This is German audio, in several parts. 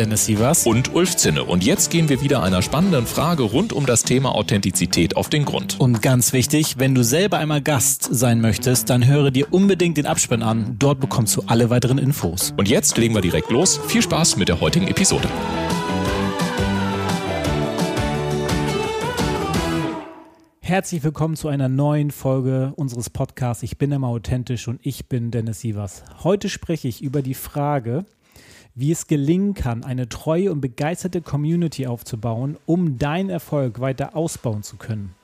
Dennis Sievers und Ulf Zinne. Und jetzt gehen wir wieder einer spannenden Frage rund um das Thema Authentizität auf den Grund. Und ganz wichtig, wenn du selber einmal Gast sein möchtest, dann höre dir unbedingt den Abspann an. Dort bekommst du alle weiteren Infos. Und jetzt legen wir direkt los. Viel Spaß mit der heutigen Episode. Herzlich willkommen zu einer neuen Folge unseres Podcasts. Ich bin immer authentisch und ich bin Dennis Sievers. Heute spreche ich über die Frage, wie es gelingen kann, eine treue und begeisterte Community aufzubauen, um deinen Erfolg weiter ausbauen zu können.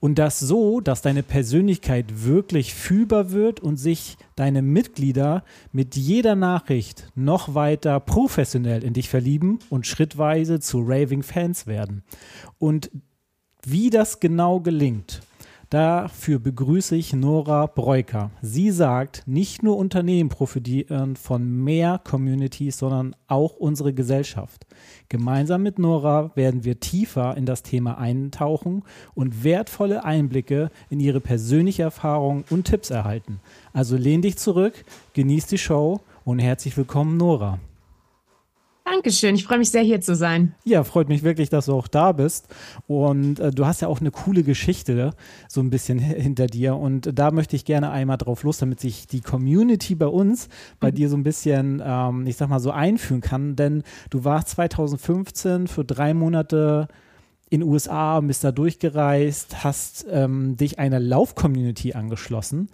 Und das so, dass deine Persönlichkeit wirklich fühlbar wird und sich deine Mitglieder mit jeder Nachricht noch weiter professionell in dich verlieben und schrittweise zu raving Fans werden. Und wie das genau gelingt, Dafür begrüße ich Nora Breuker. Sie sagt, nicht nur Unternehmen profitieren von mehr Communities, sondern auch unsere Gesellschaft. Gemeinsam mit Nora werden wir tiefer in das Thema eintauchen und wertvolle Einblicke in ihre persönliche Erfahrung und Tipps erhalten. Also lehn dich zurück, genieß die Show und herzlich willkommen, Nora. Dankeschön, ich freue mich sehr, hier zu sein. Ja, freut mich wirklich, dass du auch da bist. Und äh, du hast ja auch eine coole Geschichte so ein bisschen hinter dir. Und da möchte ich gerne einmal drauf los, damit sich die Community bei uns, bei mhm. dir so ein bisschen, ähm, ich sag mal, so einführen kann. Denn du warst 2015 für drei Monate in den USA, bist da durchgereist, hast ähm, dich einer Lauf-Community angeschlossen.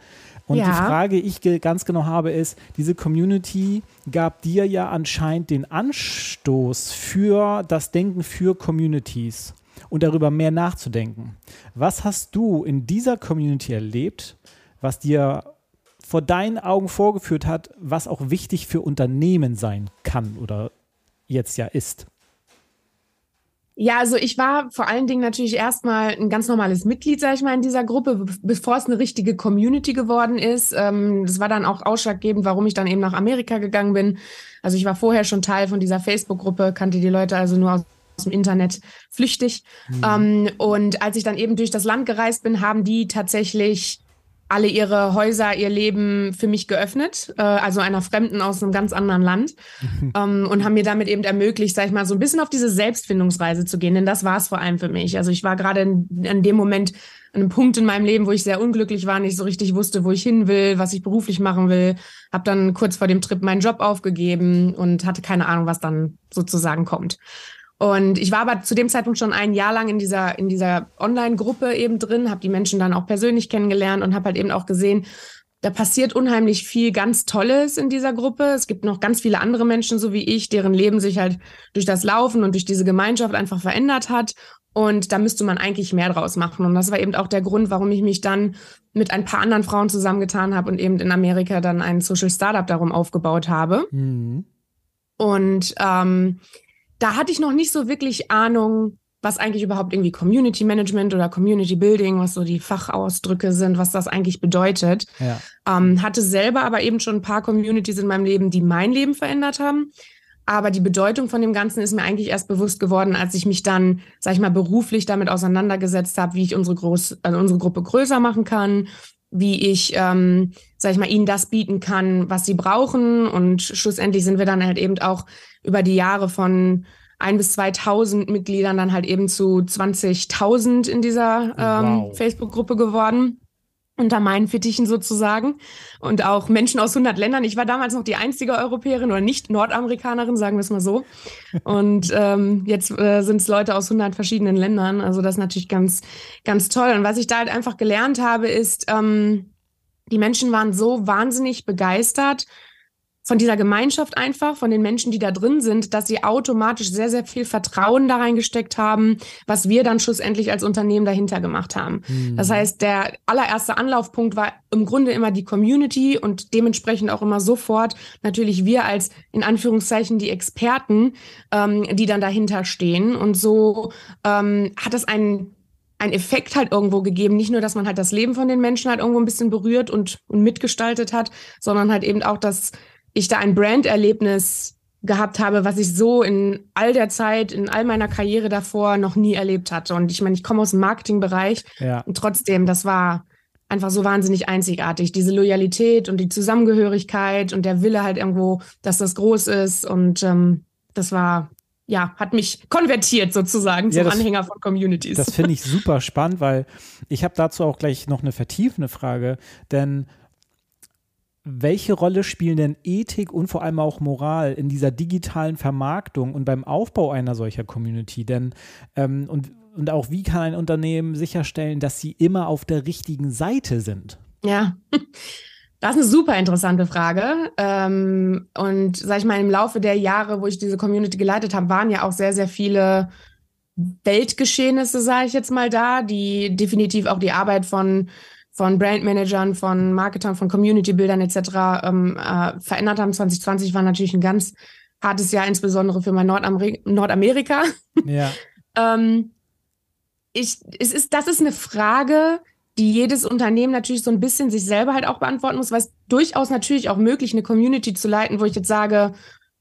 Und ja. die Frage, die ich ganz genau habe, ist, diese Community gab dir ja anscheinend den Anstoß für das Denken für Communities und darüber mehr nachzudenken. Was hast du in dieser Community erlebt, was dir vor deinen Augen vorgeführt hat, was auch wichtig für Unternehmen sein kann oder jetzt ja ist? Ja, also ich war vor allen Dingen natürlich erstmal ein ganz normales Mitglied, sag ich mal, in dieser Gruppe, bevor es eine richtige Community geworden ist. Ähm, das war dann auch ausschlaggebend, warum ich dann eben nach Amerika gegangen bin. Also ich war vorher schon Teil von dieser Facebook-Gruppe, kannte die Leute also nur aus aus dem Internet flüchtig. Mhm. Ähm, und als ich dann eben durch das Land gereist bin, haben die tatsächlich alle ihre Häuser, ihr Leben für mich geöffnet, äh, also einer Fremden aus einem ganz anderen Land ähm, und haben mir damit eben ermöglicht, sag ich mal, so ein bisschen auf diese Selbstfindungsreise zu gehen, denn das war es vor allem für mich. Also ich war gerade in, in dem Moment an einem Punkt in meinem Leben, wo ich sehr unglücklich war, nicht so richtig wusste, wo ich hin will, was ich beruflich machen will, habe dann kurz vor dem Trip meinen Job aufgegeben und hatte keine Ahnung, was dann sozusagen kommt. Und ich war aber zu dem Zeitpunkt schon ein Jahr lang in dieser, in dieser Online-Gruppe eben drin, habe die Menschen dann auch persönlich kennengelernt und habe halt eben auch gesehen, da passiert unheimlich viel ganz Tolles in dieser Gruppe. Es gibt noch ganz viele andere Menschen, so wie ich, deren Leben sich halt durch das Laufen und durch diese Gemeinschaft einfach verändert hat. Und da müsste man eigentlich mehr draus machen. Und das war eben auch der Grund, warum ich mich dann mit ein paar anderen Frauen zusammengetan habe und eben in Amerika dann ein Social Startup darum aufgebaut habe. Mhm. Und ähm, da hatte ich noch nicht so wirklich Ahnung, was eigentlich überhaupt irgendwie Community Management oder Community Building, was so die Fachausdrücke sind, was das eigentlich bedeutet. Ja. Ähm, hatte selber aber eben schon ein paar Communities in meinem Leben, die mein Leben verändert haben. Aber die Bedeutung von dem Ganzen ist mir eigentlich erst bewusst geworden, als ich mich dann, sag ich mal, beruflich damit auseinandergesetzt habe, wie ich unsere, Groß also unsere Gruppe größer machen kann, wie ich, ähm, sag ich mal, ihnen das bieten kann, was sie brauchen. Und schlussendlich sind wir dann halt eben auch über die Jahre von ein bis 2000 Mitgliedern dann halt eben zu 20.000 in dieser ähm, wow. Facebook-Gruppe geworden. Unter meinen Fittichen sozusagen. Und auch Menschen aus 100 Ländern. Ich war damals noch die einzige Europäerin oder nicht Nordamerikanerin, sagen wir es mal so. Und ähm, jetzt äh, sind es Leute aus 100 verschiedenen Ländern. Also das ist natürlich ganz, ganz toll. Und was ich da halt einfach gelernt habe, ist, ähm, die Menschen waren so wahnsinnig begeistert von dieser Gemeinschaft einfach, von den Menschen, die da drin sind, dass sie automatisch sehr, sehr viel Vertrauen da reingesteckt haben, was wir dann schlussendlich als Unternehmen dahinter gemacht haben. Mhm. Das heißt, der allererste Anlaufpunkt war im Grunde immer die Community und dementsprechend auch immer sofort natürlich wir als in Anführungszeichen die Experten, ähm, die dann dahinter stehen. Und so ähm, hat es einen ein Effekt halt irgendwo gegeben. Nicht nur, dass man halt das Leben von den Menschen halt irgendwo ein bisschen berührt und, und mitgestaltet hat, sondern halt eben auch, dass ich da ein Brand-Erlebnis gehabt habe, was ich so in all der Zeit, in all meiner Karriere davor noch nie erlebt hatte. Und ich meine, ich komme aus dem Marketingbereich ja. und trotzdem, das war einfach so wahnsinnig einzigartig. Diese Loyalität und die Zusammengehörigkeit und der Wille halt irgendwo, dass das groß ist. Und ähm, das war, ja, hat mich konvertiert sozusagen zum ja, das, Anhänger von Communities. Das finde ich super spannend, weil ich habe dazu auch gleich noch eine vertiefende Frage, denn welche Rolle spielen denn Ethik und vor allem auch Moral in dieser digitalen Vermarktung und beim Aufbau einer solcher Community? Denn ähm, und, und auch wie kann ein Unternehmen sicherstellen, dass sie immer auf der richtigen Seite sind? Ja. Das ist eine super interessante Frage. Ähm, und sag ich mal, im Laufe der Jahre, wo ich diese Community geleitet habe, waren ja auch sehr, sehr viele Weltgeschehnisse, sage ich jetzt mal da, die definitiv auch die Arbeit von von Brandmanagern, von Marketern, von Community-Bildern etc. Ähm, äh, verändert haben. 2020 war natürlich ein ganz hartes Jahr, insbesondere für mein Nordamer Nordamerika. Ja. ähm, ich, es ist, das ist eine Frage, die jedes Unternehmen natürlich so ein bisschen sich selber halt auch beantworten muss, weil es durchaus natürlich auch möglich, eine Community zu leiten, wo ich jetzt sage,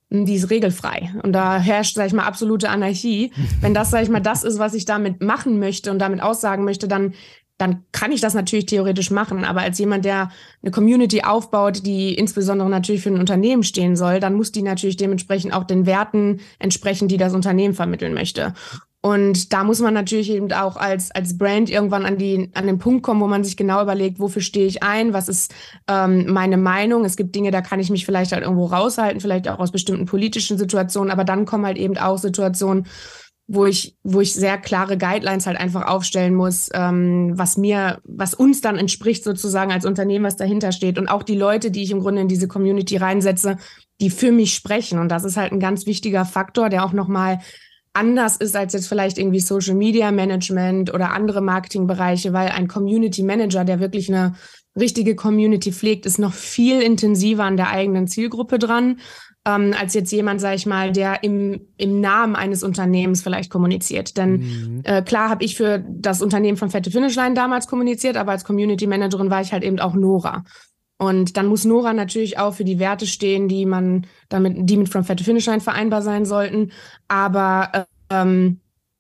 hm, die ist regelfrei und da herrscht, sag ich mal, absolute Anarchie. Wenn das, sag ich mal, das ist, was ich damit machen möchte und damit aussagen möchte, dann dann kann ich das natürlich theoretisch machen. Aber als jemand, der eine Community aufbaut, die insbesondere natürlich für ein Unternehmen stehen soll, dann muss die natürlich dementsprechend auch den Werten entsprechen, die das Unternehmen vermitteln möchte. Und da muss man natürlich eben auch als, als Brand irgendwann an, die, an den Punkt kommen, wo man sich genau überlegt, wofür stehe ich ein, was ist ähm, meine Meinung. Es gibt Dinge, da kann ich mich vielleicht halt irgendwo raushalten, vielleicht auch aus bestimmten politischen Situationen, aber dann kommen halt eben auch Situationen, wo ich, wo ich sehr klare Guidelines halt einfach aufstellen muss, ähm, was mir, was uns dann entspricht sozusagen als Unternehmen, was dahinter steht. Und auch die Leute, die ich im Grunde in diese Community reinsetze, die für mich sprechen. Und das ist halt ein ganz wichtiger Faktor, der auch nochmal anders ist als jetzt vielleicht irgendwie Social Media Management oder andere Marketingbereiche, weil ein Community Manager, der wirklich eine richtige Community pflegt, ist noch viel intensiver an der eigenen Zielgruppe dran ähm, als jetzt jemand, sage ich mal, der im, im Namen eines Unternehmens vielleicht kommuniziert. Denn mhm. äh, klar habe ich für das Unternehmen von Fette Finishline damals kommuniziert, aber als Community Managerin war ich halt eben auch Nora. Und dann muss Nora natürlich auch für die Werte stehen, die man damit, die mit From Fette Finishline vereinbar sein sollten. Aber ähm,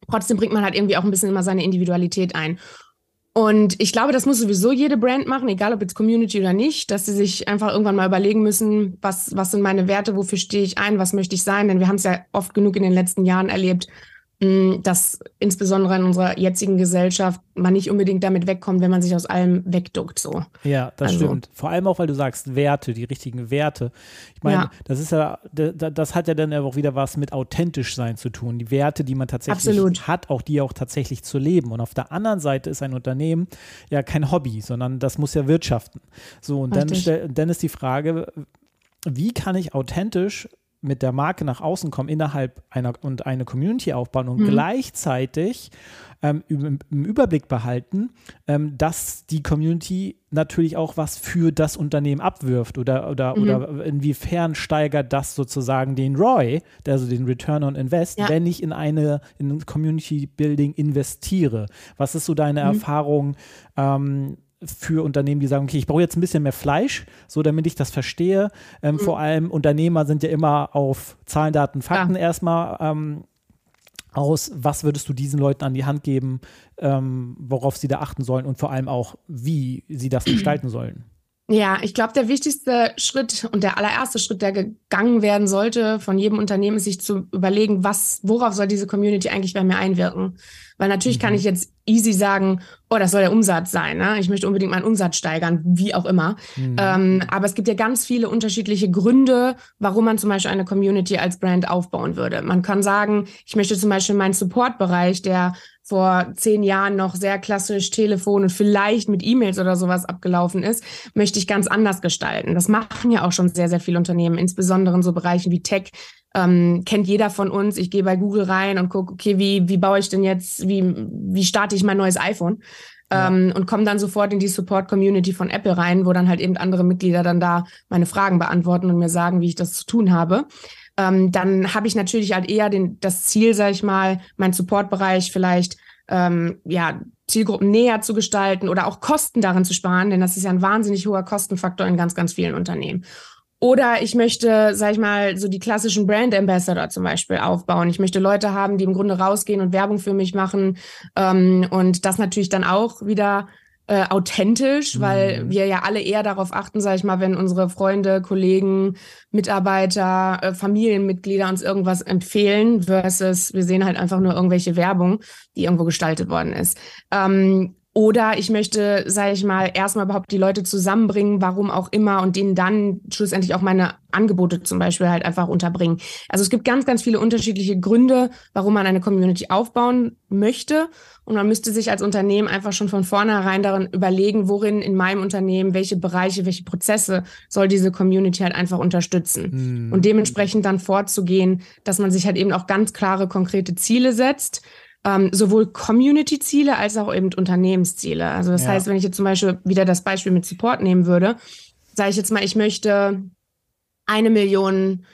trotzdem bringt man halt irgendwie auch ein bisschen immer seine Individualität ein. Und ich glaube, das muss sowieso jede Brand machen, egal ob jetzt Community oder nicht, dass sie sich einfach irgendwann mal überlegen müssen, was, was sind meine Werte, wofür stehe ich ein, was möchte ich sein. Denn wir haben es ja oft genug in den letzten Jahren erlebt, dass insbesondere in unserer jetzigen Gesellschaft man nicht unbedingt damit wegkommt, wenn man sich aus allem wegduckt. So. Ja, das also. stimmt. Vor allem auch, weil du sagst Werte, die richtigen Werte. Ich meine, ja. das ist ja, das hat ja dann auch wieder was mit authentisch sein zu tun. Die Werte, die man tatsächlich Absolut. hat, auch die auch tatsächlich zu leben. Und auf der anderen Seite ist ein Unternehmen ja kein Hobby, sondern das muss ja wirtschaften. So, und dann, dann ist die Frage, wie kann ich authentisch mit der Marke nach außen kommen, innerhalb einer und eine Community aufbauen und mhm. gleichzeitig ähm, im, im, Überblick behalten, ähm, dass die Community natürlich auch was für das Unternehmen abwirft oder, oder, mhm. oder inwiefern steigert das sozusagen den ROI, also den Return on Invest, ja. wenn ich in eine in Community Building investiere. Was ist so deine mhm. Erfahrung? Ähm, für Unternehmen, die sagen, okay, ich brauche jetzt ein bisschen mehr Fleisch, so damit ich das verstehe. Ähm, mhm. Vor allem Unternehmer sind ja immer auf Zahlen, Daten, Fakten ja. erstmal ähm, aus. Was würdest du diesen Leuten an die Hand geben, ähm, worauf sie da achten sollen und vor allem auch, wie sie das gestalten sollen? Ja, ich glaube, der wichtigste Schritt und der allererste Schritt, der gegangen werden sollte von jedem Unternehmen, ist sich zu überlegen, was, worauf soll diese Community eigentlich bei mir einwirken? Weil natürlich mhm. kann ich jetzt easy sagen, oh, das soll der Umsatz sein. Ne? Ich möchte unbedingt meinen Umsatz steigern, wie auch immer. Mhm. Ähm, aber es gibt ja ganz viele unterschiedliche Gründe, warum man zum Beispiel eine Community als Brand aufbauen würde. Man kann sagen, ich möchte zum Beispiel meinen Support-Bereich, der vor zehn Jahren noch sehr klassisch Telefon und vielleicht mit E-Mails oder sowas abgelaufen ist, möchte ich ganz anders gestalten. Das machen ja auch schon sehr, sehr viele Unternehmen, insbesondere in so Bereichen wie Tech. Ähm, kennt jeder von uns. Ich gehe bei Google rein und gucke, okay, wie, wie baue ich denn jetzt, wie, wie starte ich mein neues iPhone? Ja. Ähm, und komme dann sofort in die Support-Community von Apple rein, wo dann halt eben andere Mitglieder dann da meine Fragen beantworten und mir sagen, wie ich das zu tun habe ähm, dann habe ich natürlich halt eher den, das Ziel, sage ich mal, meinen Supportbereich vielleicht ähm, ja, Zielgruppen näher zu gestalten oder auch Kosten darin zu sparen, denn das ist ja ein wahnsinnig hoher Kostenfaktor in ganz, ganz vielen Unternehmen. Oder ich möchte, sag ich mal, so die klassischen Brand Ambassador zum Beispiel aufbauen. Ich möchte Leute haben, die im Grunde rausgehen und Werbung für mich machen ähm, und das natürlich dann auch wieder äh, authentisch, mhm. weil wir ja alle eher darauf achten, sage ich mal, wenn unsere Freunde, Kollegen, Mitarbeiter, äh, Familienmitglieder uns irgendwas empfehlen, versus wir sehen halt einfach nur irgendwelche Werbung, die irgendwo gestaltet worden ist. Ähm, oder ich möchte, sage ich mal, erstmal überhaupt die Leute zusammenbringen, warum auch immer, und denen dann schlussendlich auch meine Angebote zum Beispiel halt einfach unterbringen. Also es gibt ganz, ganz viele unterschiedliche Gründe, warum man eine Community aufbauen möchte. Und man müsste sich als Unternehmen einfach schon von vornherein darin überlegen, worin in meinem Unternehmen, welche Bereiche, welche Prozesse soll diese Community halt einfach unterstützen. Mhm. Und dementsprechend dann vorzugehen, dass man sich halt eben auch ganz klare, konkrete Ziele setzt ähm, sowohl Community-Ziele als auch eben Unternehmensziele. Also das ja. heißt, wenn ich jetzt zum Beispiel wieder das Beispiel mit Support nehmen würde, sage ich jetzt mal, ich möchte eine Million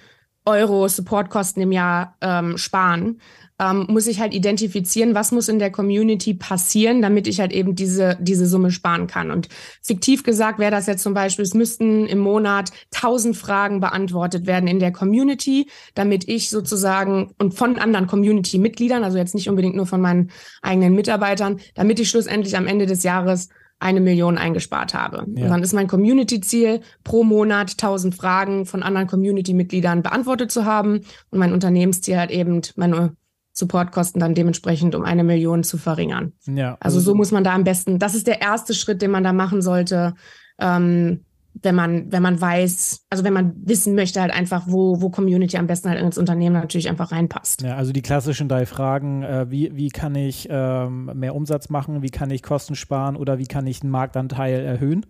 Euro Supportkosten im Jahr ähm, sparen, ähm, muss ich halt identifizieren, was muss in der Community passieren, damit ich halt eben diese, diese Summe sparen kann. Und fiktiv gesagt wäre das jetzt zum Beispiel, es müssten im Monat tausend Fragen beantwortet werden in der Community, damit ich sozusagen und von anderen Community-Mitgliedern, also jetzt nicht unbedingt nur von meinen eigenen Mitarbeitern, damit ich schlussendlich am Ende des Jahres eine Million eingespart habe. Ja. Dann ist mein Community-Ziel, pro Monat 1000 Fragen von anderen Community-Mitgliedern beantwortet zu haben und mein Unternehmensziel halt eben meine Supportkosten dann dementsprechend um eine Million zu verringern. Ja, also, so muss man da am besten, das ist der erste Schritt, den man da machen sollte, ähm, wenn man, wenn man weiß, also wenn man wissen möchte, halt einfach, wo, wo Community am besten halt ins Unternehmen natürlich einfach reinpasst. Ja, also die klassischen drei Fragen, äh, wie, wie kann ich ähm, mehr Umsatz machen, wie kann ich Kosten sparen oder wie kann ich den Marktanteil erhöhen?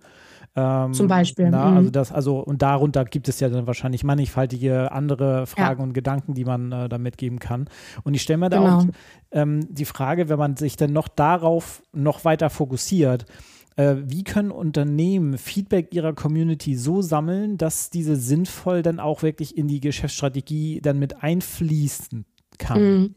Ähm, Zum Beispiel. Na, mhm. also das, also, und darunter gibt es ja dann wahrscheinlich mannigfaltige andere Fragen ja. und Gedanken, die man äh, da mitgeben kann. Und ich stelle mir da genau. auch ähm, die Frage, wenn man sich dann noch darauf noch weiter fokussiert, äh, wie können Unternehmen Feedback ihrer Community so sammeln, dass diese sinnvoll dann auch wirklich in die Geschäftsstrategie dann mit einfließen kann? Mhm.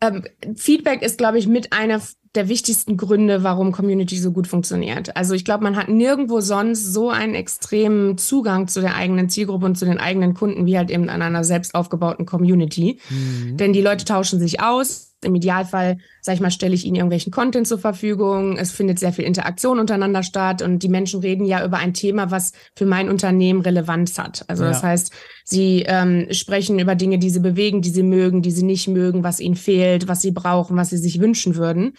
Ähm, Feedback ist, glaube ich, mit einer der wichtigsten Gründe, warum Community so gut funktioniert. Also ich glaube, man hat nirgendwo sonst so einen extremen Zugang zu der eigenen Zielgruppe und zu den eigenen Kunden wie halt eben an einer selbst aufgebauten Community. Mhm. Denn die Leute tauschen sich aus. Im Idealfall, sag ich mal, stelle ich ihnen irgendwelchen Content zur Verfügung. Es findet sehr viel Interaktion untereinander statt und die Menschen reden ja über ein Thema, was für mein Unternehmen Relevanz hat. Also ja. das heißt, sie ähm, sprechen über Dinge, die sie bewegen, die sie mögen, die sie nicht mögen, was ihnen fehlt, was sie brauchen, was sie sich wünschen würden.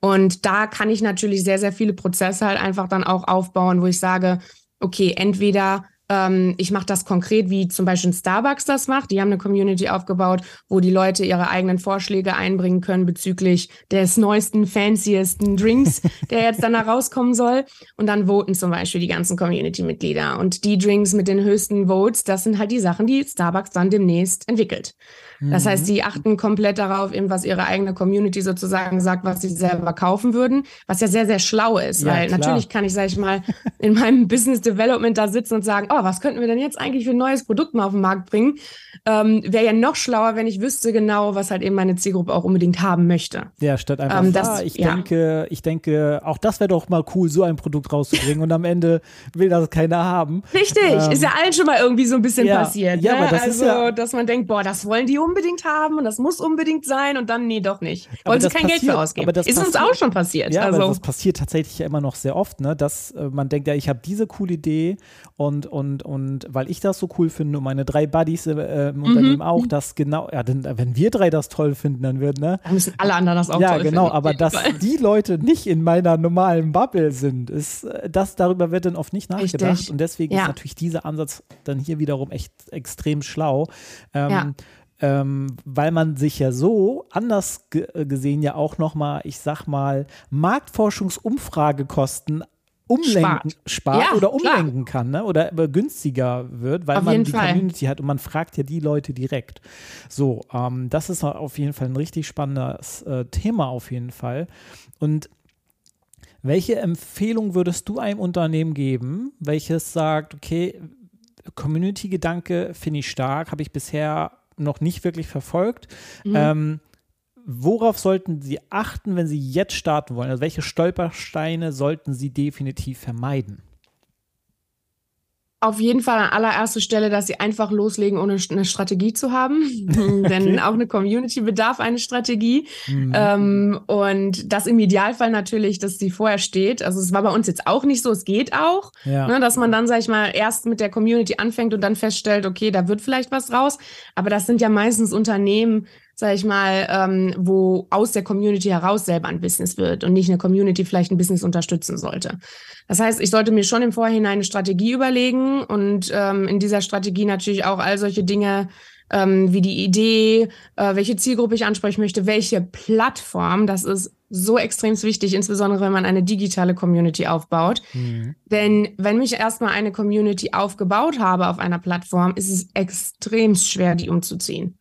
Und da kann ich natürlich sehr, sehr viele Prozesse halt einfach dann auch aufbauen, wo ich sage, okay, entweder ähm, ich mache das konkret, wie zum Beispiel Starbucks das macht. Die haben eine Community aufgebaut, wo die Leute ihre eigenen Vorschläge einbringen können bezüglich des neuesten, fanciesten Drinks, der jetzt dann herauskommen soll. Und dann voten zum Beispiel die ganzen Community-Mitglieder. Und die Drinks mit den höchsten Votes, das sind halt die Sachen, die Starbucks dann demnächst entwickelt. Das heißt, sie mhm. achten komplett darauf, eben was ihre eigene Community sozusagen sagt, was sie selber kaufen würden, was ja sehr, sehr schlau ist, ja, weil klar. natürlich kann ich, sag ich mal, in meinem Business Development da sitzen und sagen, oh, was könnten wir denn jetzt eigentlich für ein neues Produkt mal auf den Markt bringen? Ähm, Wäre ja noch schlauer, wenn ich wüsste genau, was halt eben meine Zielgruppe auch unbedingt haben möchte. Ja, statt einfach, ähm, das, ah, ich ja. denke, ich denke, auch das wäre doch mal cool, so ein Produkt rauszubringen und am Ende will das keiner haben. Richtig, ähm, ist ja allen schon mal irgendwie so ein bisschen ja, passiert. Ja, ne? aber das also, ist ja, dass man denkt, boah, das wollen die unbedingt haben und das muss unbedingt sein und dann, nee, doch nicht. Wollen sie kein passiert, Geld für ausgeben. ist passiert, uns auch schon passiert. Ja, also. aber das passiert tatsächlich ja immer noch sehr oft, ne? dass äh, man denkt, ja, ich habe diese coole Idee und, und, und weil ich das so cool finde und meine drei Buddies äh, im mhm. Unternehmen auch, dass genau, ja, denn, wenn wir drei das toll finden, dann wird, ne? Dann müssen alle anderen das auch ja, toll genau, finden. Ja, genau, aber dass die Leute nicht in meiner normalen Bubble sind, ist, äh, das, darüber wird dann oft nicht nachgedacht Richtig. und deswegen ja. ist natürlich dieser Ansatz dann hier wiederum echt extrem schlau. Ähm, ja ähm, weil man sich ja so anders ge gesehen ja auch nochmal, ich sag mal, Marktforschungsumfragekosten umlenken, spart, spart ja, oder umlenken klar. kann, ne? Oder günstiger wird, weil auf man die Fall. Community hat und man fragt ja die Leute direkt. So, ähm, das ist auf jeden Fall ein richtig spannendes äh, Thema auf jeden Fall. Und welche Empfehlung würdest du einem Unternehmen geben, welches sagt, okay, Community-Gedanke finde ich stark, habe ich bisher noch nicht wirklich verfolgt. Mhm. Ähm, worauf sollten Sie achten, wenn Sie jetzt starten wollen? Also welche Stolpersteine sollten Sie definitiv vermeiden? Auf jeden Fall an allererster Stelle, dass sie einfach loslegen, ohne eine Strategie zu haben. Denn okay. auch eine Community bedarf eine Strategie. Mhm. Ähm, und das im Idealfall natürlich, dass sie vorher steht. Also es war bei uns jetzt auch nicht so, es geht auch, ja. ne, dass man dann, sag ich mal, erst mit der Community anfängt und dann feststellt, okay, da wird vielleicht was raus. Aber das sind ja meistens Unternehmen, sag ich mal, ähm, wo aus der Community heraus selber ein Business wird und nicht eine Community vielleicht ein Business unterstützen sollte. Das heißt, ich sollte mir schon im Vorhinein eine Strategie überlegen und ähm, in dieser Strategie natürlich auch all solche Dinge ähm, wie die Idee, äh, welche Zielgruppe ich ansprechen möchte, welche Plattform, das ist so extrem wichtig, insbesondere wenn man eine digitale Community aufbaut. Mhm. Denn wenn ich erstmal eine Community aufgebaut habe auf einer Plattform, ist es extrem schwer, die umzuziehen.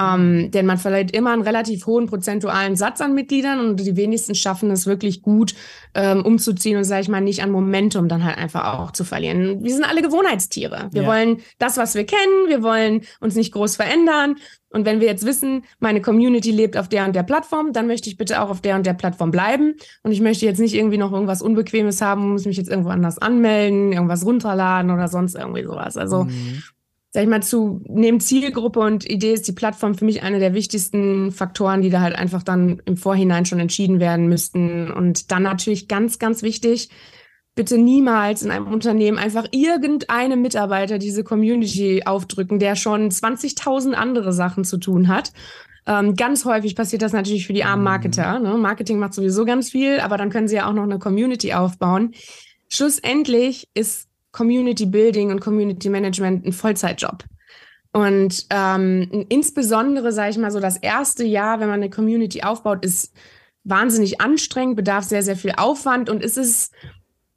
Ähm, denn man verleiht immer einen relativ hohen prozentualen Satz an Mitgliedern und die wenigsten schaffen es wirklich gut ähm, umzuziehen und, sage ich mal, nicht an Momentum dann halt einfach auch zu verlieren. Wir sind alle Gewohnheitstiere. Wir ja. wollen das, was wir kennen. Wir wollen uns nicht groß verändern. Und wenn wir jetzt wissen, meine Community lebt auf der und der Plattform, dann möchte ich bitte auch auf der und der Plattform bleiben. Und ich möchte jetzt nicht irgendwie noch irgendwas Unbequemes haben, muss mich jetzt irgendwo anders anmelden, irgendwas runterladen oder sonst irgendwie sowas. Also mhm sag ich mal, zu neben Zielgruppe und Idee ist die Plattform für mich eine der wichtigsten Faktoren, die da halt einfach dann im Vorhinein schon entschieden werden müssten. Und dann natürlich ganz, ganz wichtig, bitte niemals in einem Unternehmen einfach irgendeinem Mitarbeiter diese Community aufdrücken, der schon 20.000 andere Sachen zu tun hat. Ähm, ganz häufig passiert das natürlich für die armen mhm. Marketer. Ne? Marketing macht sowieso ganz viel, aber dann können sie ja auch noch eine Community aufbauen. Schlussendlich ist Community Building und Community Management ein Vollzeitjob. Und ähm, insbesondere, sage ich mal so, das erste Jahr, wenn man eine Community aufbaut, ist wahnsinnig anstrengend, bedarf sehr, sehr viel Aufwand und es ist,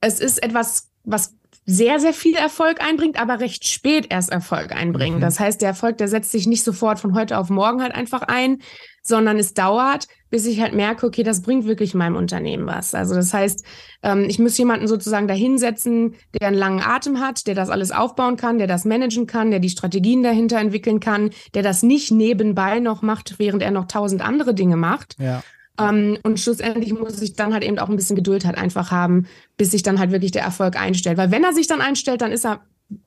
es ist etwas, was sehr, sehr viel Erfolg einbringt, aber recht spät erst Erfolg einbringen. Mhm. Das heißt, der Erfolg, der setzt sich nicht sofort von heute auf morgen halt einfach ein, sondern es dauert, bis ich halt merke, okay, das bringt wirklich meinem Unternehmen was. Also das heißt, ähm, ich muss jemanden sozusagen dahinsetzen, der einen langen Atem hat, der das alles aufbauen kann, der das managen kann, der die Strategien dahinter entwickeln kann, der das nicht nebenbei noch macht, während er noch tausend andere Dinge macht. Ja. Ähm, und schlussendlich muss ich dann halt eben auch ein bisschen Geduld halt einfach haben, bis sich dann halt wirklich der Erfolg einstellt. Weil wenn er sich dann einstellt, dann ist er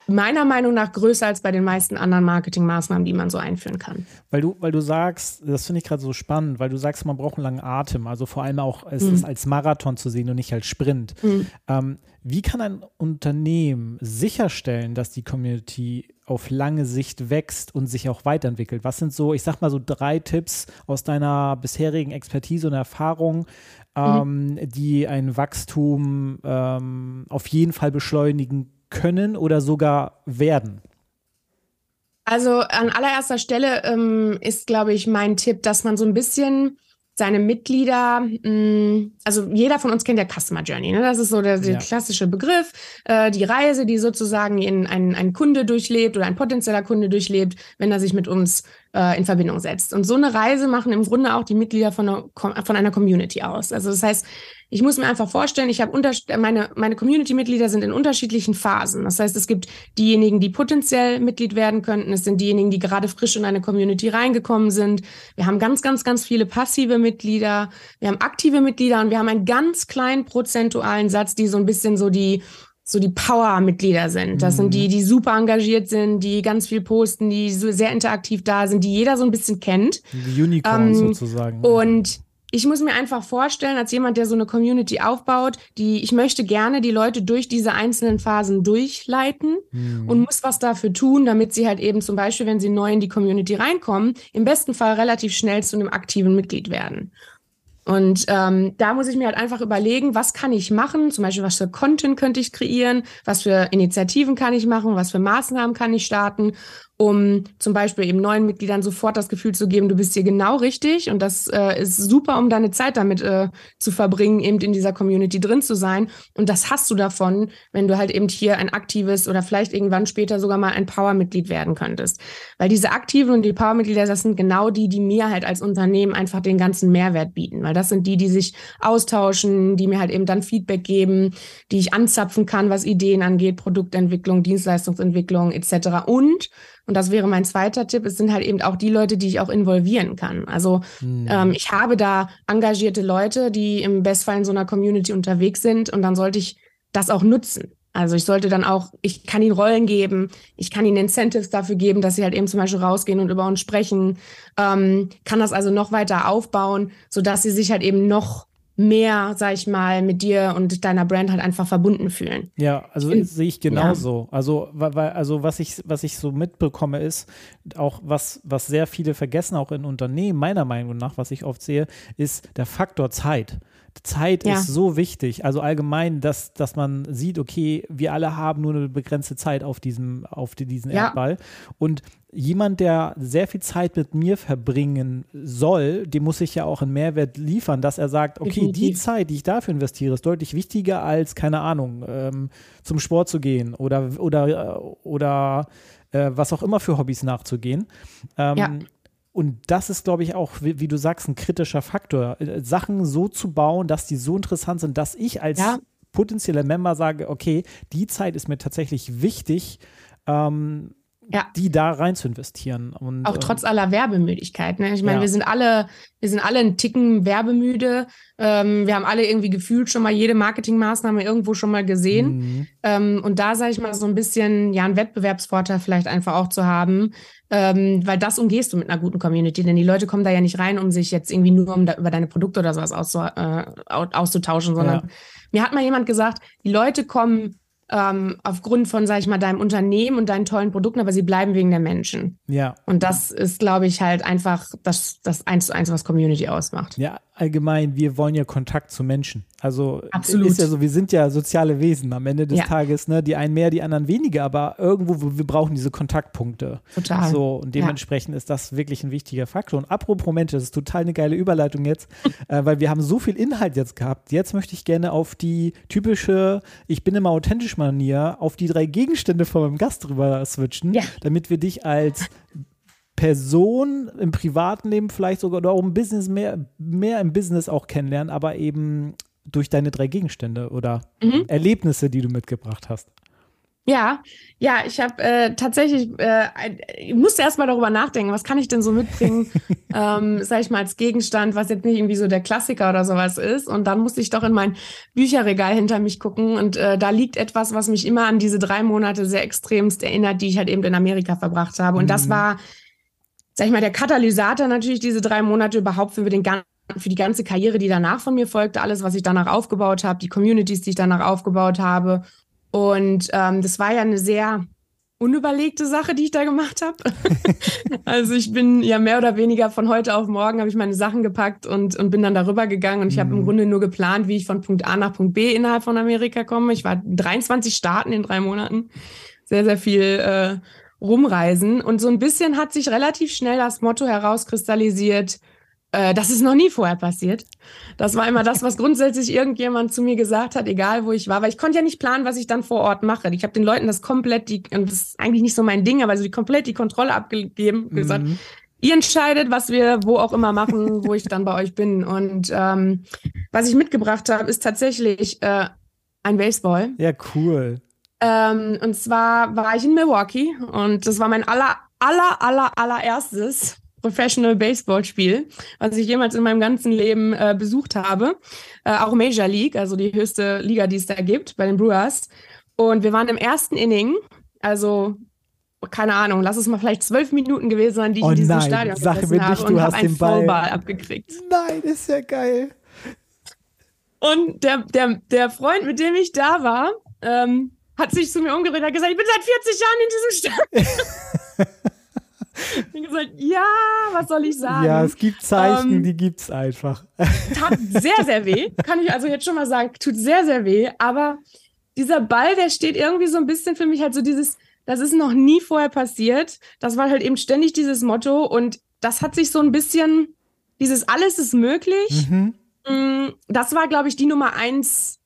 meiner Meinung nach größer als bei den meisten anderen Marketingmaßnahmen, die man so einführen kann. Weil du, weil du sagst, das finde ich gerade so spannend, weil du sagst, man braucht einen langen Atem, also vor allem auch es mhm. ist als Marathon zu sehen und nicht als Sprint. Mhm. Ähm, wie kann ein Unternehmen sicherstellen, dass die Community auf lange Sicht wächst und sich auch weiterentwickelt? Was sind so, ich sag mal so drei Tipps aus deiner bisherigen Expertise und Erfahrung, mhm. ähm, mhm. die ein Wachstum ähm, auf jeden Fall beschleunigen können oder sogar werden? Also an allererster Stelle ähm, ist, glaube ich, mein Tipp, dass man so ein bisschen seine Mitglieder, mh, mm, also jeder von uns kennt ja Customer Journey, ne? das ist so der, der ja. klassische Begriff, äh, die Reise, die sozusagen in ein, ein Kunde durchlebt oder ein potenzieller Kunde durchlebt, wenn er sich mit uns äh, in Verbindung setzt. Und so eine Reise machen im Grunde auch die Mitglieder von einer, von einer Community aus. Also das heißt, ich muss mir einfach vorstellen, ich habe meine, meine Community-Mitglieder sind in unterschiedlichen Phasen. Das heißt, es gibt diejenigen, die potenziell Mitglied werden könnten. Es sind diejenigen, die gerade frisch in eine Community reingekommen sind. Wir haben ganz, ganz, ganz viele passive Mitglieder. Wir haben aktive Mitglieder und wir haben einen ganz kleinen prozentualen Satz, die so ein bisschen so die so die Power-Mitglieder sind. Das sind die, mhm. die super engagiert sind, die ganz viel posten, die so sehr interaktiv da sind, die jeder so ein bisschen kennt. Die Unicorns ähm, sozusagen. Und ich muss mir einfach vorstellen, als jemand, der so eine Community aufbaut, die, ich möchte gerne die Leute durch diese einzelnen Phasen durchleiten mhm. und muss was dafür tun, damit sie halt eben zum Beispiel, wenn sie neu in die Community reinkommen, im besten Fall relativ schnell zu einem aktiven Mitglied werden. Und ähm, da muss ich mir halt einfach überlegen, was kann ich machen? Zum Beispiel, was für Content könnte ich kreieren? Was für Initiativen kann ich machen? Was für Maßnahmen kann ich starten? Um zum Beispiel eben neuen Mitgliedern sofort das Gefühl zu geben, du bist hier genau richtig und das äh, ist super, um deine Zeit damit äh, zu verbringen, eben in dieser Community drin zu sein. Und das hast du davon, wenn du halt eben hier ein aktives oder vielleicht irgendwann später sogar mal ein Power-Mitglied werden könntest. Weil diese aktiven und die Power-Mitglieder, das sind genau die, die mir halt als Unternehmen einfach den ganzen Mehrwert bieten. Weil das sind die, die sich austauschen, die mir halt eben dann Feedback geben, die ich anzapfen kann, was Ideen angeht, Produktentwicklung, Dienstleistungsentwicklung etc. Und und das wäre mein zweiter Tipp. Es sind halt eben auch die Leute, die ich auch involvieren kann. Also mhm. ähm, ich habe da engagierte Leute, die im Bestfall in so einer Community unterwegs sind und dann sollte ich das auch nutzen. Also ich sollte dann auch, ich kann ihnen Rollen geben, ich kann ihnen Incentives dafür geben, dass sie halt eben zum Beispiel rausgehen und über uns sprechen, ähm, kann das also noch weiter aufbauen, sodass sie sich halt eben noch mehr, sag ich mal, mit dir und deiner Brand halt einfach verbunden fühlen. Ja, also sehe ich genauso. Ja. Also, weil, also was ich, was ich so mitbekomme, ist auch was, was sehr viele vergessen, auch in Unternehmen, meiner Meinung nach, was ich oft sehe, ist der Faktor Zeit. Zeit ja. ist so wichtig. Also allgemein, dass, dass man sieht, okay, wir alle haben nur eine begrenzte Zeit auf diesem, auf diesen ja. Erdball. Und jemand, der sehr viel Zeit mit mir verbringen soll, dem muss ich ja auch einen Mehrwert liefern, dass er sagt, okay, Definitiv. die Zeit, die ich dafür investiere, ist deutlich wichtiger als, keine Ahnung, ähm, zum Sport zu gehen oder, oder, oder äh, was auch immer für Hobbys nachzugehen. Ähm, ja. Und das ist, glaube ich, auch, wie, wie, du sagst, ein kritischer Faktor. Äh, Sachen so zu bauen, dass die so interessant sind, dass ich als ja. potenzieller Member sage, okay, die Zeit ist mir tatsächlich wichtig, ähm, ja. die da rein zu investieren. Und, auch trotz aller Werbemüdigkeit. Ne? Ich meine, ja. wir sind alle, wir sind alle ein Ticken werbemüde. Ähm, wir haben alle irgendwie gefühlt schon mal jede Marketingmaßnahme irgendwo schon mal gesehen. Mhm. Ähm, und da sage ich mal so ein bisschen, ja, einen Wettbewerbsvorteil vielleicht einfach auch zu haben, ähm, weil das umgehst du mit einer guten Community, denn die Leute kommen da ja nicht rein, um sich jetzt irgendwie nur um da, über deine Produkte oder sowas auszu, äh, auszutauschen, sondern ja. mir hat mal jemand gesagt, die Leute kommen ähm, aufgrund von, sag ich mal, deinem Unternehmen und deinen tollen Produkten, aber sie bleiben wegen der Menschen. Ja. Und das ist, glaube ich, halt einfach das, das eins zu eins, was Community ausmacht. Ja, allgemein, wir wollen ja Kontakt zu Menschen. Also Absolut. ist ja so, wir sind ja soziale Wesen am Ende des ja. Tages, ne? Die einen mehr, die anderen weniger, aber irgendwo, wir brauchen diese Kontaktpunkte. Total. So, und dementsprechend ja. ist das wirklich ein wichtiger Faktor. Und apropos Menschen, das ist total eine geile Überleitung jetzt, äh, weil wir haben so viel Inhalt jetzt gehabt. Jetzt möchte ich gerne auf die typische, ich bin immer authentisch Manier, auf die drei Gegenstände von meinem Gast drüber switchen, ja. damit wir dich als Person im privaten Leben vielleicht sogar oder auch im Business mehr, mehr im Business auch kennenlernen, aber eben durch deine drei Gegenstände oder mhm. Erlebnisse, die du mitgebracht hast. Ja, ja, ich habe äh, tatsächlich, äh, ich musste erst mal darüber nachdenken, was kann ich denn so mitbringen, ähm, sag ich mal, als Gegenstand, was jetzt nicht irgendwie so der Klassiker oder sowas ist. Und dann musste ich doch in mein Bücherregal hinter mich gucken und äh, da liegt etwas, was mich immer an diese drei Monate sehr extremst erinnert, die ich halt eben in Amerika verbracht habe. Und mhm. das war sag ich mal, der Katalysator natürlich diese drei Monate überhaupt für den für die ganze Karriere, die danach von mir folgte, alles, was ich danach aufgebaut habe, die Communities, die ich danach aufgebaut habe. Und ähm, das war ja eine sehr unüberlegte Sache, die ich da gemacht habe. also ich bin ja mehr oder weniger von heute auf morgen habe ich meine Sachen gepackt und, und bin dann darüber gegangen und ich mhm. habe im Grunde nur geplant, wie ich von Punkt A nach Punkt B innerhalb von Amerika komme. Ich war 23 Staaten in drei Monaten. Sehr, sehr viel äh, rumreisen. Und so ein bisschen hat sich relativ schnell das Motto herauskristallisiert, äh, das ist noch nie vorher passiert. Das war immer das, was grundsätzlich irgendjemand zu mir gesagt hat, egal wo ich war, weil ich konnte ja nicht planen, was ich dann vor Ort mache. Ich habe den Leuten das komplett, die, und das ist eigentlich nicht so mein Ding, aber so die komplett die Kontrolle abgegeben mhm. gesagt, ihr entscheidet, was wir wo auch immer machen, wo ich dann bei euch bin. Und ähm, was ich mitgebracht habe, ist tatsächlich äh, ein Baseball. Ja, cool. Ähm, und zwar war ich in Milwaukee und das war mein aller, aller, aller, allererstes Professional Baseball Spiel, was ich jemals in meinem ganzen Leben äh, besucht habe. Äh, auch Major League, also die höchste Liga, die es da gibt, bei den Brewers. Und wir waren im ersten Inning, also keine Ahnung, lass es mal vielleicht zwölf Minuten gewesen sein, die ich oh in diesem nein, Stadion Sache gesessen habe und habe einen Ball. Foulball abgekriegt. Nein, ist ja geil. Und der, der, der Freund, mit dem ich da war, ähm, hat sich zu mir umgedreht und hat gesagt, ich bin seit 40 Jahren in diesem Stadt. ich habe gesagt, ja, was soll ich sagen? Ja, es gibt Zeichen, ähm, die gibt es einfach. Tat sehr, sehr weh. Kann ich also jetzt schon mal sagen, tut sehr, sehr weh. Aber dieser Ball, der steht irgendwie so ein bisschen für mich halt so dieses, das ist noch nie vorher passiert. Das war halt eben ständig dieses Motto und das hat sich so ein bisschen, dieses alles ist möglich. Mhm. Mm, das war, glaube ich, die Nummer eins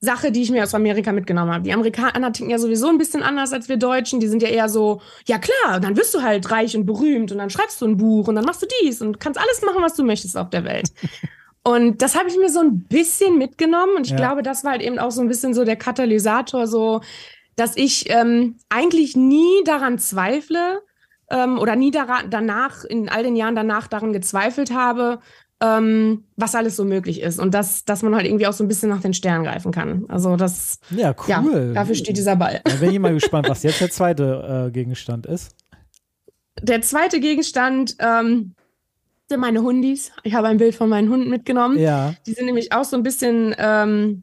Sache, die ich mir aus Amerika mitgenommen habe. Die Amerikaner ticken ja sowieso ein bisschen anders als wir Deutschen. Die sind ja eher so, ja klar, dann wirst du halt reich und berühmt und dann schreibst du ein Buch und dann machst du dies und kannst alles machen, was du möchtest auf der Welt. Und das habe ich mir so ein bisschen mitgenommen. Und ich ja. glaube, das war halt eben auch so ein bisschen so der Katalysator, so, dass ich ähm, eigentlich nie daran zweifle ähm, oder nie daran, danach, in all den Jahren danach daran gezweifelt habe, ähm, was alles so möglich ist. Und dass, dass man halt irgendwie auch so ein bisschen nach den Sternen greifen kann. Also das, ja, cool. Ja, dafür steht dieser Ball. Da bin ich mal gespannt, was jetzt der zweite äh, Gegenstand ist. Der zweite Gegenstand, ähm, sind meine Hundis. Ich habe ein Bild von meinen Hunden mitgenommen. Ja. Die sind nämlich auch so ein bisschen, ähm,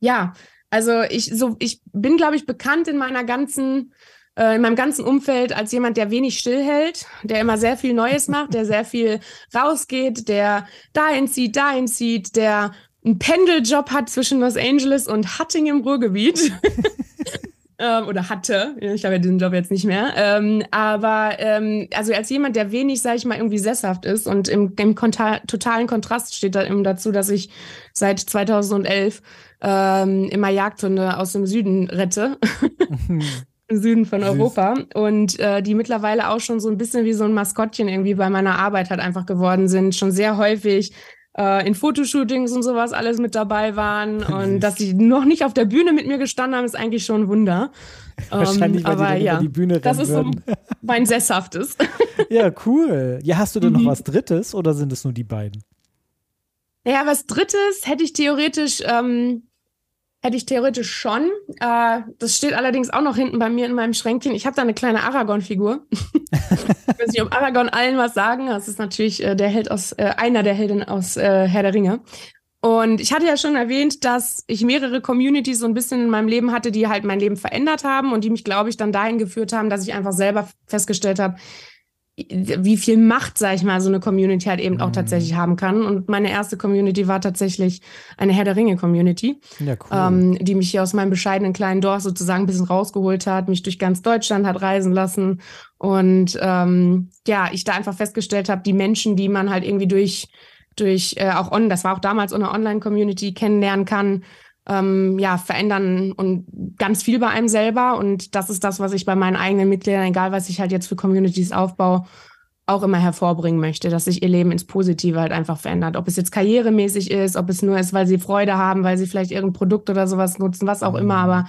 ja, also ich so, ich bin, glaube ich, bekannt in meiner ganzen, äh, in meinem ganzen Umfeld als jemand, der wenig stillhält, der immer sehr viel Neues macht, der sehr viel rausgeht, der dahin zieht, dahin zieht, der einen Pendeljob hat zwischen Los Angeles und Hatting im Ruhrgebiet. ähm, oder hatte. Ich habe ja diesen Job jetzt nicht mehr. Ähm, aber ähm, also als jemand, der wenig, sage ich mal, irgendwie sesshaft ist und im, im totalen Kontrast steht da eben dazu, dass ich seit 2011 ähm, immer Jagdhunde aus dem Süden rette. Im Süden von Europa und äh, die mittlerweile auch schon so ein bisschen wie so ein Maskottchen irgendwie bei meiner Arbeit halt einfach geworden sind, schon sehr häufig äh, in Fotoshootings und sowas alles mit dabei waren und dass sie noch nicht auf der Bühne mit mir gestanden haben, ist eigentlich schon ein Wunder. Wahrscheinlich, weil aber, die ja, über die Bühne Das ist so mein Sesshaftes. ja, cool. Ja, hast du denn mhm. noch was Drittes oder sind es nur die beiden? Ja, was Drittes hätte ich theoretisch ähm, Hätte ich theoretisch schon. Äh, das steht allerdings auch noch hinten bei mir in meinem Schränkchen. Ich habe da eine kleine Aragorn-Figur. ich weiß nicht, ob Aragorn allen was sagen. Das ist natürlich äh, der Held aus, äh, einer der Helden aus äh, Herr der Ringe. Und ich hatte ja schon erwähnt, dass ich mehrere Communities so ein bisschen in meinem Leben hatte, die halt mein Leben verändert haben und die mich, glaube ich, dann dahin geführt haben, dass ich einfach selber festgestellt habe, wie viel Macht, sag ich mal, so eine Community halt eben auch mhm. tatsächlich haben kann. Und meine erste Community war tatsächlich eine Herr der Ringe-Community, ja, cool. ähm, die mich hier aus meinem bescheidenen kleinen Dorf sozusagen ein bisschen rausgeholt hat, mich durch ganz Deutschland hat reisen lassen. Und ähm, ja, ich da einfach festgestellt habe, die Menschen, die man halt irgendwie durch, durch äh, auch on, das war auch damals eine Online-Community kennenlernen kann, ähm, ja, verändern und ganz viel bei einem selber. Und das ist das, was ich bei meinen eigenen Mitgliedern, egal was ich halt jetzt für Communities aufbaue, auch immer hervorbringen möchte, dass sich ihr Leben ins Positive halt einfach verändert. Ob es jetzt karrieremäßig ist, ob es nur ist, weil sie Freude haben, weil sie vielleicht irgendein Produkt oder sowas nutzen, was auch immer, aber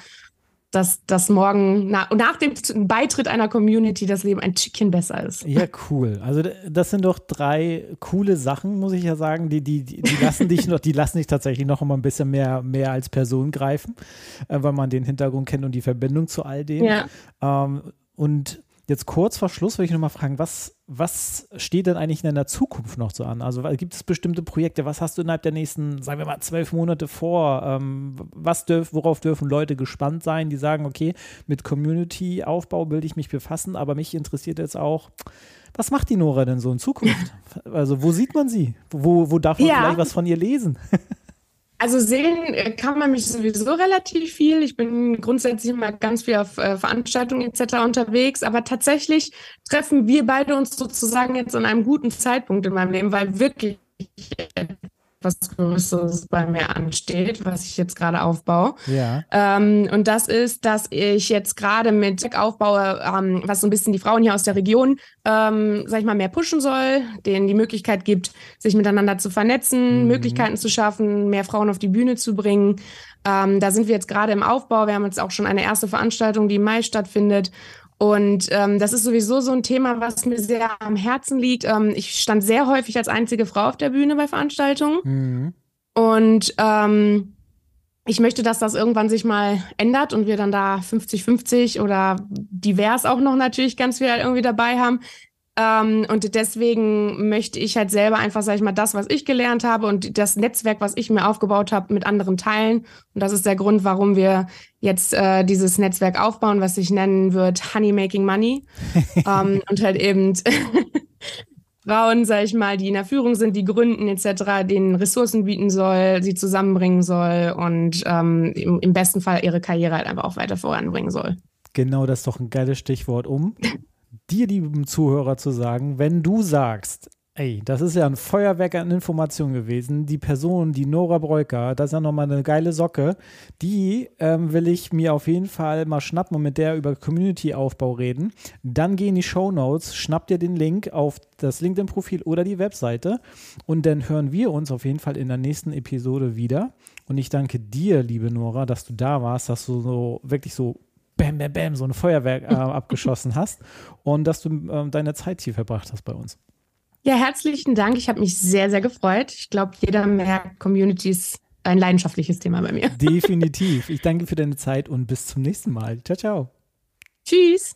dass das morgen na, nach dem Beitritt einer Community das Leben ein Stückchen besser ist. Ja, cool. Also das sind doch drei coole Sachen, muss ich ja sagen. Die, die, die, die lassen dich noch, die lassen dich tatsächlich noch immer ein bisschen mehr, mehr als Person greifen, äh, weil man den Hintergrund kennt und die Verbindung zu all dem. Ja. Ähm, und jetzt kurz vor Schluss würde ich nochmal fragen, was, was steht denn eigentlich in der Zukunft noch so an? Also gibt es bestimmte Projekte? Was hast du innerhalb der nächsten, sagen wir mal, zwölf Monate vor? Ähm, was dürf, worauf dürfen Leute gespannt sein, die sagen, okay, mit Community-Aufbau will ich mich befassen, aber mich interessiert jetzt auch, was macht die Nora denn so in Zukunft? Also wo sieht man sie? Wo, wo darf man ja. vielleicht was von ihr lesen? Also sehen äh, kann man mich sowieso relativ viel. Ich bin grundsätzlich immer ganz viel auf äh, Veranstaltungen etc. unterwegs, aber tatsächlich treffen wir beide uns sozusagen jetzt an einem guten Zeitpunkt in meinem Leben, weil wirklich was Größeres bei mir ansteht, was ich jetzt gerade aufbaue. Ja. Ähm, und das ist, dass ich jetzt gerade mit aufbaue, ähm, was so ein bisschen die Frauen hier aus der Region, ähm, sag ich mal, mehr pushen soll, denen die Möglichkeit gibt, sich miteinander zu vernetzen, mhm. Möglichkeiten zu schaffen, mehr Frauen auf die Bühne zu bringen. Ähm, da sind wir jetzt gerade im Aufbau. Wir haben jetzt auch schon eine erste Veranstaltung, die im Mai stattfindet. Und ähm, das ist sowieso so ein Thema, was mir sehr am Herzen liegt. Ähm, ich stand sehr häufig als einzige Frau auf der Bühne bei Veranstaltungen. Mhm. Und ähm, ich möchte, dass das irgendwann sich mal ändert und wir dann da 50-50 oder divers auch noch natürlich ganz viel irgendwie dabei haben. Ähm, und deswegen möchte ich halt selber einfach, sag ich mal, das, was ich gelernt habe und das Netzwerk, was ich mir aufgebaut habe, mit anderen teilen. Und das ist der Grund, warum wir jetzt äh, dieses Netzwerk aufbauen, was sich nennen wird Honey Making Money. ähm, und halt eben Frauen, sag ich mal, die in der Führung sind, die gründen etc., denen Ressourcen bieten soll, sie zusammenbringen soll und ähm, im, im besten Fall ihre Karriere halt einfach auch weiter voranbringen soll. Genau, das ist doch ein geiles Stichwort, um dir, lieben Zuhörer, zu sagen, wenn du sagst, Ey, das ist ja ein Feuerwerk an Informationen gewesen. Die Person, die Nora Breuker, das ist ja nochmal eine geile Socke. Die ähm, will ich mir auf jeden Fall mal schnappen und mit der über Community-Aufbau reden. Dann geh in die Show Notes, schnapp dir den Link auf das LinkedIn-Profil oder die Webseite und dann hören wir uns auf jeden Fall in der nächsten Episode wieder. Und ich danke dir, liebe Nora, dass du da warst, dass du so wirklich so bam, bam, bam, so ein Feuerwerk äh, abgeschossen hast und dass du äh, deine Zeit hier verbracht hast bei uns. Ja, herzlichen Dank. Ich habe mich sehr, sehr gefreut. Ich glaube, jeder merkt, Community ist ein leidenschaftliches Thema bei mir. Definitiv. Ich danke für deine Zeit und bis zum nächsten Mal. Ciao, ciao. Tschüss.